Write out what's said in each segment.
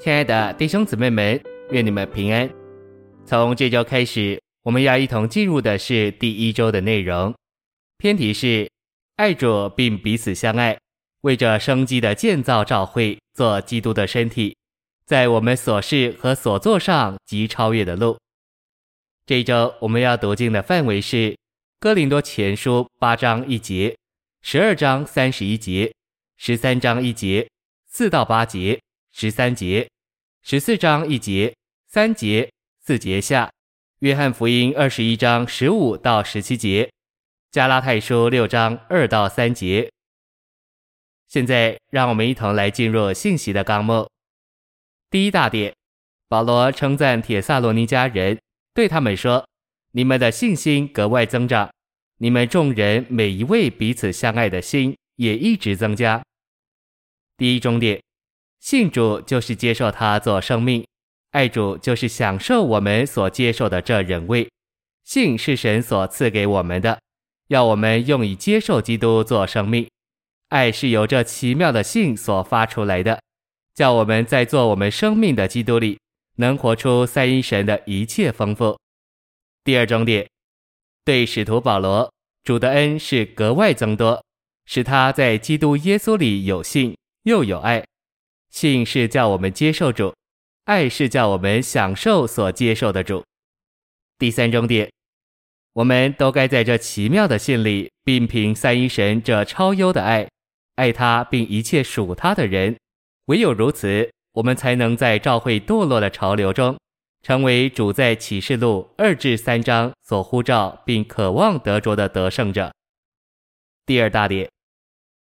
亲爱的弟兄姊妹们，愿你们平安。从这周开始，我们要一同进入的是第一周的内容。篇题是爱主并彼此相爱，为着生机的建造教会，做基督的身体，在我们所事和所做上及超越的路。这一周我们要读经的范围是哥林多前书八章一节、十二章三十一节、十三章一节、四到八节、十三节、十四章一节、三节、四节下。约翰福音二十一章十五到十七节，加拉太书六章二到三节。现在，让我们一同来进入信息的纲目。第一大点，保罗称赞铁萨罗尼迦人，对他们说：“你们的信心格外增长，你们众人每一位彼此相爱的心也一直增加。”第一重点，信主就是接受他做生命。爱主就是享受我们所接受的这人位，信是神所赐给我们的，要我们用以接受基督做生命。爱是由这奇妙的信所发出来的，叫我们在做我们生命的基督里，能活出三一神的一切丰富。第二重点，对使徒保罗，主的恩是格外增多，使他在基督耶稣里有信又有爱。信是叫我们接受主。爱是叫我们享受所接受的主。第三重点，我们都该在这奇妙的信里，并凭三一神这超优的爱，爱他并一切属他的人。唯有如此，我们才能在教会堕落的潮流中，成为主在启示录二至三章所呼召并渴望得着的得胜者。第二大点，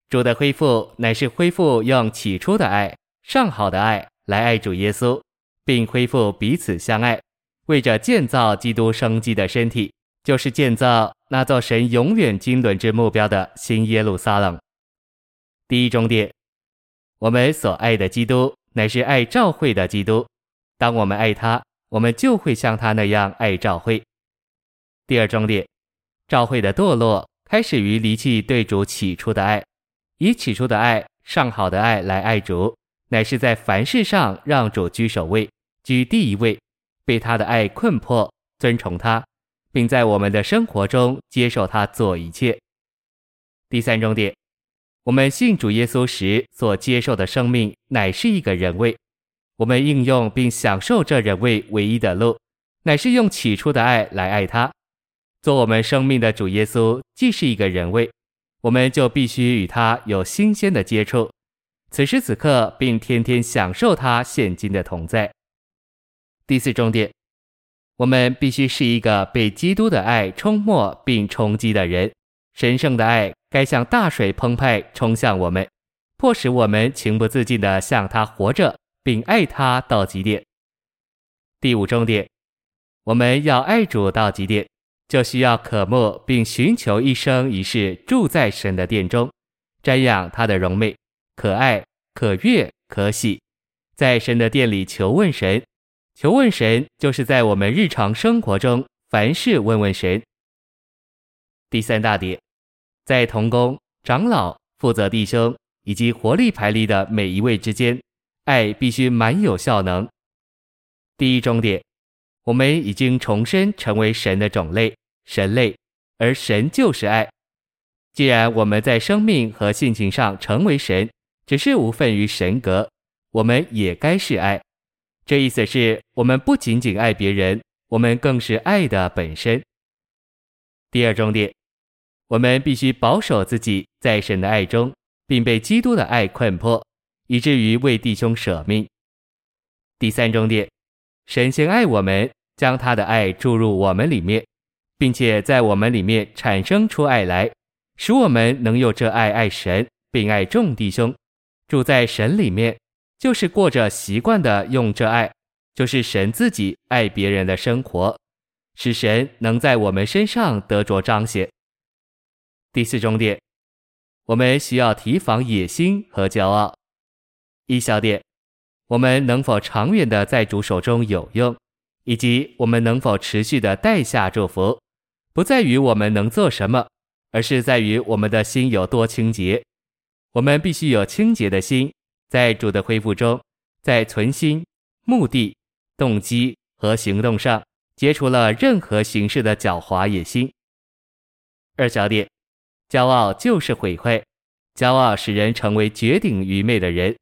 主的恢复乃是恢复用起初的爱、上好的爱来爱主耶稣。并恢复彼此相爱，为着建造基督生机的身体，就是建造那座神永远经纶之目标的新耶路撒冷。第一重点，我们所爱的基督乃是爱教会的基督。当我们爱他，我们就会像他那样爱教会。第二重点，教会的堕落开始于离弃对主起初的爱，以起初的爱、上好的爱来爱主，乃是在凡事上让主居首位。居第一位，被他的爱困迫，尊崇他，并在我们的生活中接受他做一切。第三重点，我们信主耶稣时所接受的生命乃是一个人位，我们应用并享受这人位唯一的路，乃是用起初的爱来爱他。做我们生命的主耶稣既是一个人位，我们就必须与他有新鲜的接触，此时此刻，并天天享受他现今的同在。第四重点，我们必须是一个被基督的爱冲没并冲击的人。神圣的爱该像大水澎湃冲向我们，迫使我们情不自禁地向他活着，并爱他到极点。第五重点，我们要爱主到极点，就需要渴慕并寻求一生一世住在神的殿中，瞻仰他的荣美、可爱、可悦、可喜，在神的殿里求问神。求问神，就是在我们日常生活中凡事问问神。第三大点，在同工、长老、负责弟兄以及活力排力的每一位之间，爱必须满有效能。第一重点，我们已经重生成为神的种类、神类，而神就是爱。既然我们在生命和性情上成为神，只是无分于神格，我们也该是爱。这意思是我们不仅仅爱别人，我们更是爱的本身。第二重点，我们必须保守自己在神的爱中，并被基督的爱困迫，以至于为弟兄舍命。第三重点，神先爱我们，将他的爱注入我们里面，并且在我们里面产生出爱来，使我们能用这爱爱神，并爱众弟兄，住在神里面。就是过着习惯的用这爱，就是神自己爱别人的生活，使神能在我们身上得着彰显。第四重点，我们需要提防野心和骄傲。一小点，我们能否长远的在主手中有用，以及我们能否持续的带下祝福，不在于我们能做什么，而是在于我们的心有多清洁。我们必须有清洁的心。在主的恢复中，在存心、目的、动机和行动上解除了任何形式的狡猾野心。二小点，骄傲就是毁坏，骄傲使人成为绝顶愚昧的人。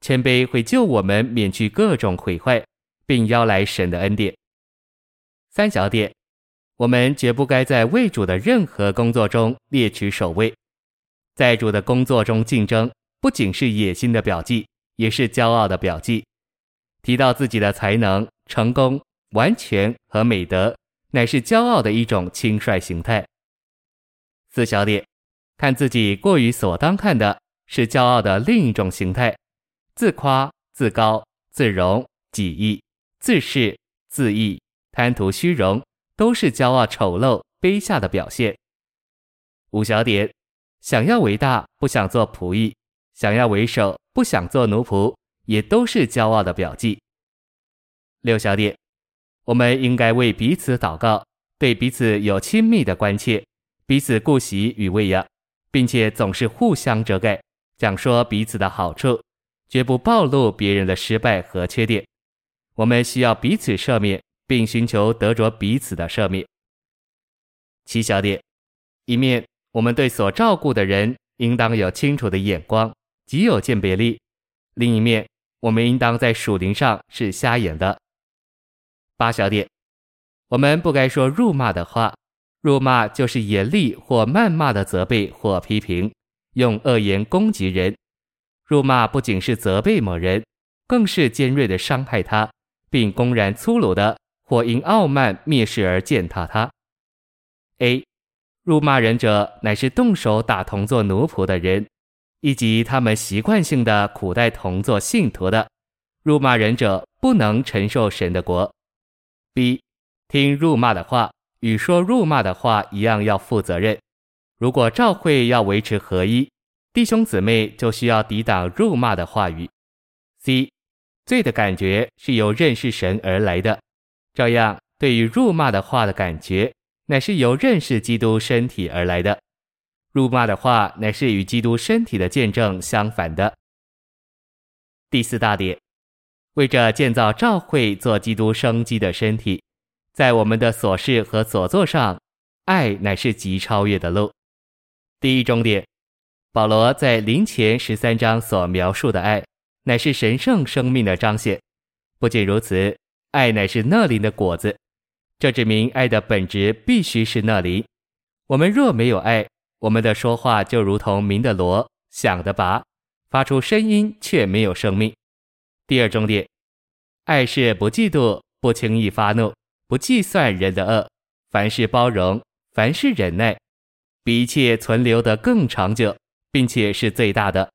谦卑会救我们免去各种毁坏，并邀来神的恩典。三小点，我们绝不该在为主的任何工作中猎取首位，在主的工作中竞争，不仅是野心的表记，也是骄傲的表记。提到自己的才能、成功、完全和美德，乃是骄傲的一种轻率形态。四小点，看自己过于所当看的，是骄傲的另一种形态。自夸、自高、自荣、己意、自恃、自意、贪图虚荣，都是骄傲、丑陋、卑下的表现。五小点，想要为大，不想做仆役；想要为首，不想做奴仆，也都是骄傲的表记。六小点，我们应该为彼此祷告，对彼此有亲密的关切，彼此顾惜与喂养，并且总是互相遮盖，讲说彼此的好处。绝不暴露别人的失败和缺点。我们需要彼此赦免，并寻求得着彼此的赦免。七小点，一面我们对所照顾的人应当有清楚的眼光，极有鉴别力；另一面，我们应当在属灵上是瞎眼的。八小点，我们不该说辱骂的话，辱骂就是严厉或谩骂的责备或批评，用恶言攻击人。辱骂不仅是责备某人，更是尖锐的伤害他，并公然粗鲁的或因傲慢蔑视而践踏他。A. 辱骂人者乃是动手打同作奴仆的人，以及他们习惯性的苦待同作信徒的。辱骂人者不能承受神的国。B. 听辱骂的话与说辱骂的话一样要负责任。如果教会要维持合一。弟兄姊妹就需要抵挡辱骂的话语。C，罪的感觉是由认识神而来的，这样对于辱骂的话的感觉，乃是由认识基督身体而来的。辱骂的话乃是与基督身体的见证相反的。第四大点，为着建造教会做基督生机的身体，在我们的所事和所作上，爱乃是极超越的路。第一重点。保罗在林前十三章所描述的爱，乃是神圣生命的彰显。不仅如此，爱乃是蒔临的果子，这指明爱的本质必须是那里。我们若没有爱，我们的说话就如同鸣的锣，响的拔，发出声音却没有生命。第二重点，爱是不嫉妒，不轻易发怒，不计算人的恶，凡事包容，凡事忍耐，比一切存留的更长久。并且是最大的。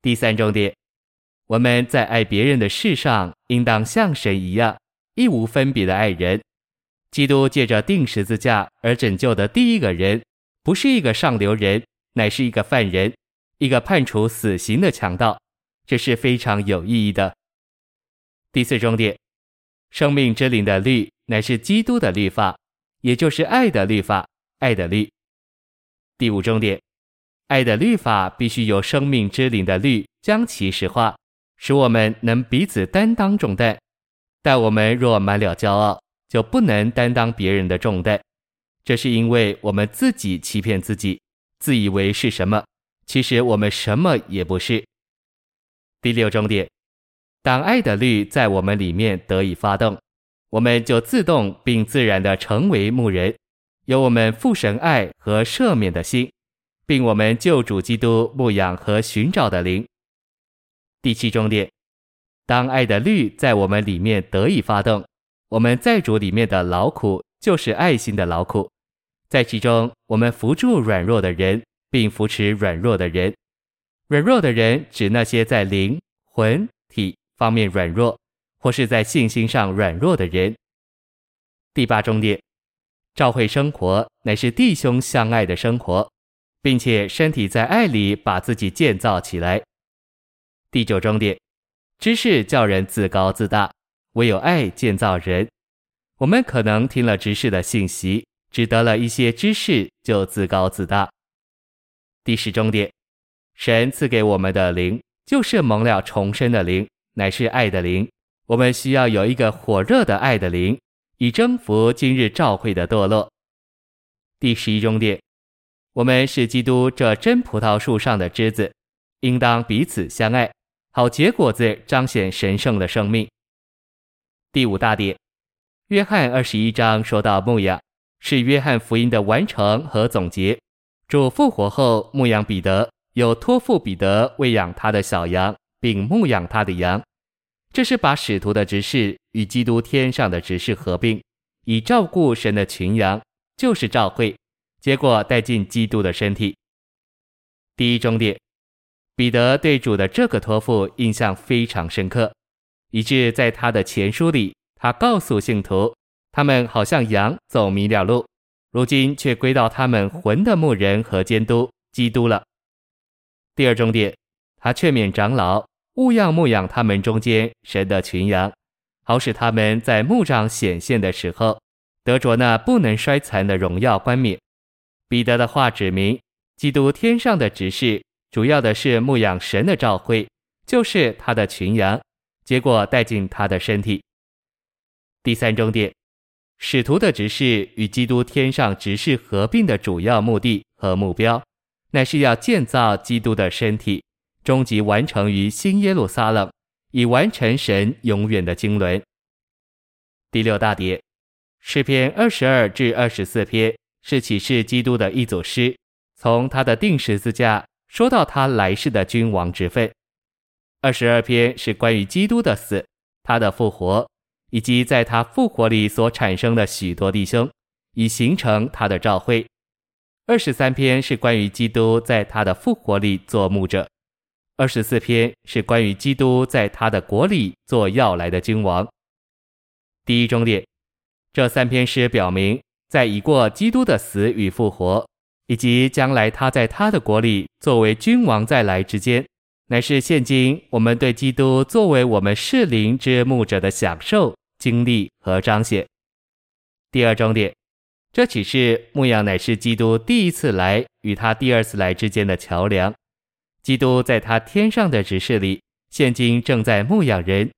第三重点，我们在爱别人的事上，应当像神一样，义无分别的爱人。基督借着钉十字架而拯救的第一个人，不是一个上流人，乃是一个犯人，一个判处死刑的强盗。这是非常有意义的。第四重点，生命之灵的律乃是基督的律法，也就是爱的律法，爱的律。第五重点。爱的律法必须由生命之灵的律将其实化，使我们能彼此担当重担。但我们若满了骄傲，就不能担当别人的重担。这是因为我们自己欺骗自己，自以为是什么，其实我们什么也不是。第六重点，当爱的律在我们里面得以发动，我们就自动并自然地成为牧人，有我们父神爱和赦免的心。并我们救主基督牧养和寻找的灵。第七重点，当爱的律在我们里面得以发动，我们在主里面的劳苦就是爱心的劳苦，在其中我们扶助软弱的人，并扶持软弱的人。软弱的人指那些在灵、魂、体方面软弱，或是在信心上软弱的人。第八重点，教会生活乃是弟兄相爱的生活。并且身体在爱里把自己建造起来。第九重点，知识叫人自高自大，唯有爱建造人。我们可能听了知识的信息，只得了一些知识就自高自大。第十重点，神赐给我们的灵，就是蒙了重生的灵，乃是爱的灵。我们需要有一个火热的爱的灵，以征服今日教会的堕落。第十一重点，我们是基督这真葡萄树上的枝子，应当彼此相爱，好结果子，彰显神圣的生命。第五大点，约翰二十一章说到牧养，是约翰福音的完成和总结。主复活后，牧养彼得，又托付彼得喂养他的小羊，并牧养他的羊。这是把使徒的职事与基督天上的职事合并，以照顾神的群羊，就是召会，结果带进基督的身体。第一重点，彼得对主的这个托付印象非常深刻，以致在他的前书里，他告诉信徒，他们好像羊走迷了路，如今却归到他们魂的牧人和监督基督了。第二重点，他劝勉长老。勿要牧养他们中间神的群羊，好使他们在牧长显现的时候，得着那不能衰残的荣耀冠冕。彼得的话指明，基督天上的职事，主要的是牧养神的召会，就是他的群羊，结果带进他的身体。第三重点，使徒的职事与基督天上职事合并的主要目的和目标，乃是要建造基督的身体。终极完成于新耶路撒冷，以完成神永远的经纶。第六大点，诗篇二十二至二十四篇是启示基督的一组诗，从他的定十字架说到他来世的君王之分。二十二篇是关于基督的死、他的复活，以及在他复活里所产生的许多弟兄，以形成他的召会。二十三篇是关于基督在他的复活里做牧者。二十四篇是关于基督在他的国里做要来的君王。第一中列，这三篇诗表明，在已过基督的死与复活，以及将来他在他的国里作为君王再来之间，乃是现今我们对基督作为我们适灵之牧者的享受、经历和彰显。第二重点，这启示牧养乃是基督第一次来与他第二次来之间的桥梁。基督在他天上的职事里，现今正在牧养人。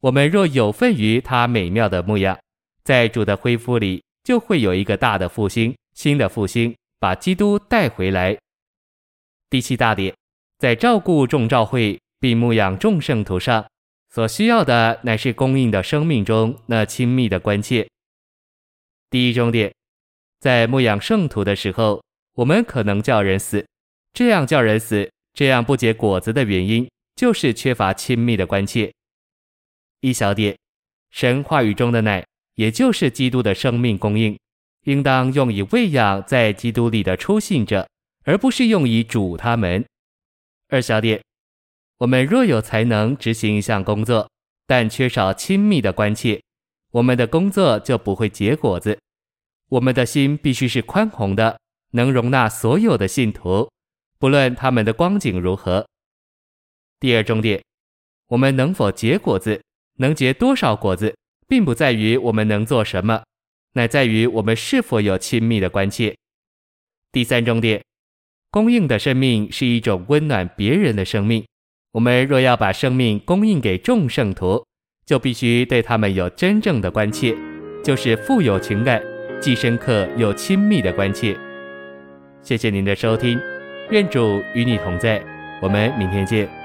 我们若有份于他美妙的牧养，在主的恢复里，就会有一个大的复兴，新的复兴，把基督带回来。第七大点，在照顾众召会并牧养众圣徒上，所需要的乃是供应的生命中那亲密的关切。第一重点，在牧养圣徒的时候，我们可能叫人死，这样叫人死。这样不结果子的原因，就是缺乏亲密的关切。一小点，神话语中的奶，也就是基督的生命供应，应当用以喂养在基督里的初信者，而不是用以煮他们。二小点，我们若有才能执行一项工作，但缺少亲密的关切，我们的工作就不会结果子。我们的心必须是宽宏的，能容纳所有的信徒。不论他们的光景如何，第二重点，我们能否结果子，能结多少果子，并不在于我们能做什么，乃在于我们是否有亲密的关切。第三重点，供应的生命是一种温暖别人的生命。我们若要把生命供应给众圣徒，就必须对他们有真正的关切，就是富有情感、既深刻又亲密的关切。谢谢您的收听。愿主与你同在，我们明天见。